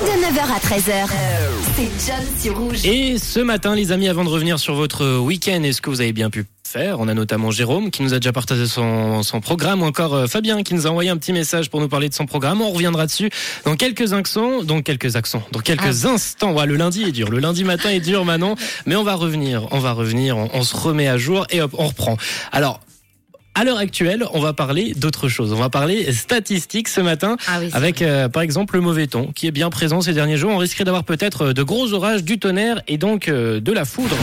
De 9h à 13h, c'est John sur Rouge. Et ce matin, les amis, avant de revenir sur votre week-end, est-ce que vous avez bien pu faire On a notamment Jérôme qui nous a déjà partagé son, son programme, ou encore euh, Fabien qui nous a envoyé un petit message pour nous parler de son programme. On reviendra dessus dans quelques accents, donc quelques accents, dans quelques instants. Ouais, le lundi est dur, le lundi matin est dur, Manon, mais on va revenir, on va revenir, on, on se remet à jour et hop, on reprend. Alors. À l'heure actuelle, on va parler d'autre chose. On va parler statistiques ce matin, Ah oui, avec euh, par exemple le mauvais temps qui est bien présent ces derniers jours. On risquerait d'avoir peut-être euh, de gros orages, du tonnerre et donc euh, de la foudre.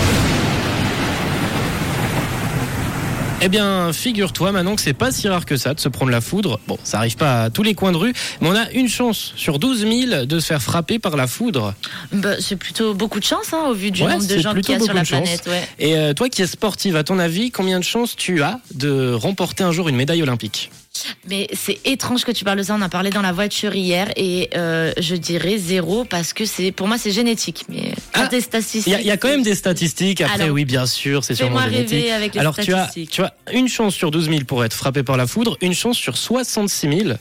Eh bien, figure-toi maintenant que c'est pas si rare que ça de se prendre la foudre. Bon, ça arrive pas à tous les coins de rue, mais on a une chance sur 12 000 de se faire frapper par la foudre. Bah, c'est plutôt beaucoup de chance hein, au vu du Ouais, nombre de gens qu'il y a sur la planète. Ouais. Et euh, toi qui es sportive, à ton avis, combien de chances tu as de remporter un jour une médaille olympique? Mais c'est étrange que tu parles de ça. On a parlé dans la voiture hier et euh, je dirais zéro parce que c'est pour moi c'est génétique. Mais Ah. Il y, a- il y a quand même des statistiques. Après, Alors, oui, bien sûr, c'est sûrement génétique. avec les Alors, tu as, statistiques. tu as une chance sur 12 000 pour être frappé par la foudre, une chance sur 66 000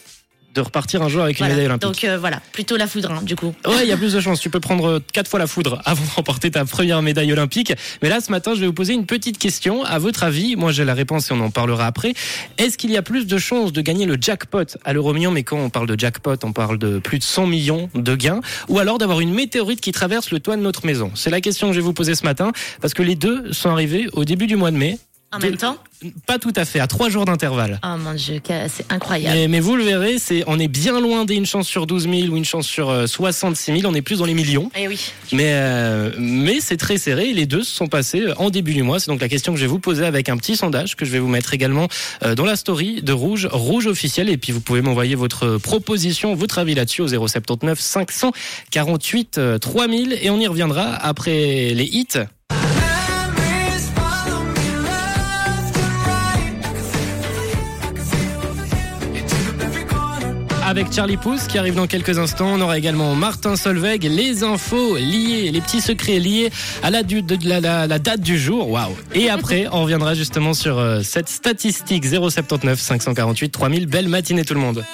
de repartir un jour avec une Voilà. médaille olympique. Donc euh, voilà, plutôt la foudre hein, du coup. Ouais, il y a plus de chances. Tu peux prendre euh, quatre fois la foudre avant de remporter ta première médaille olympique. Mais là, ce matin, je vais vous poser une petite question. À votre avis, moi j'ai la réponse et on en parlera après. Est-ce qu'il y a plus de chances de gagner le jackpot à l'euro million Mais quand on parle de jackpot, on parle de plus de 100 millions de gains. Ou alors d'avoir une météorite qui traverse le toit de notre maison? C'est la question que je vais vous poser ce matin. Parce que les deux sont arrivés au début du mois de mai. En même temps? Pas tout à fait, à trois jours d'intervalle. Oh mon dieu, c'est incroyable. Mais, mais vous le verrez, c'est, on est bien loin d'une chance sur 12 000 ou une chance sur euh, 66 000. On est plus dans les millions. Eh oui. Mais, euh, mais c'est très serré. Les deux se sont passés euh, en début du mois. C'est donc la question que je vais vous poser avec un petit sondage que je vais vous mettre également euh, dans la story de Rouge, Rouge officiel. Et puis vous pouvez m'envoyer votre proposition, votre avis là-dessus au 079 548 euh, 3000. Et on y reviendra après les hits. Avec Charlie Pouce qui arrive dans quelques instants. On aura également Martin Solveig, les infos liées, les petits secrets liés à la date du jour. Waouh Et après, on reviendra justement sur euh, cette statistique 079 548 3000. Belle matinée tout le monde.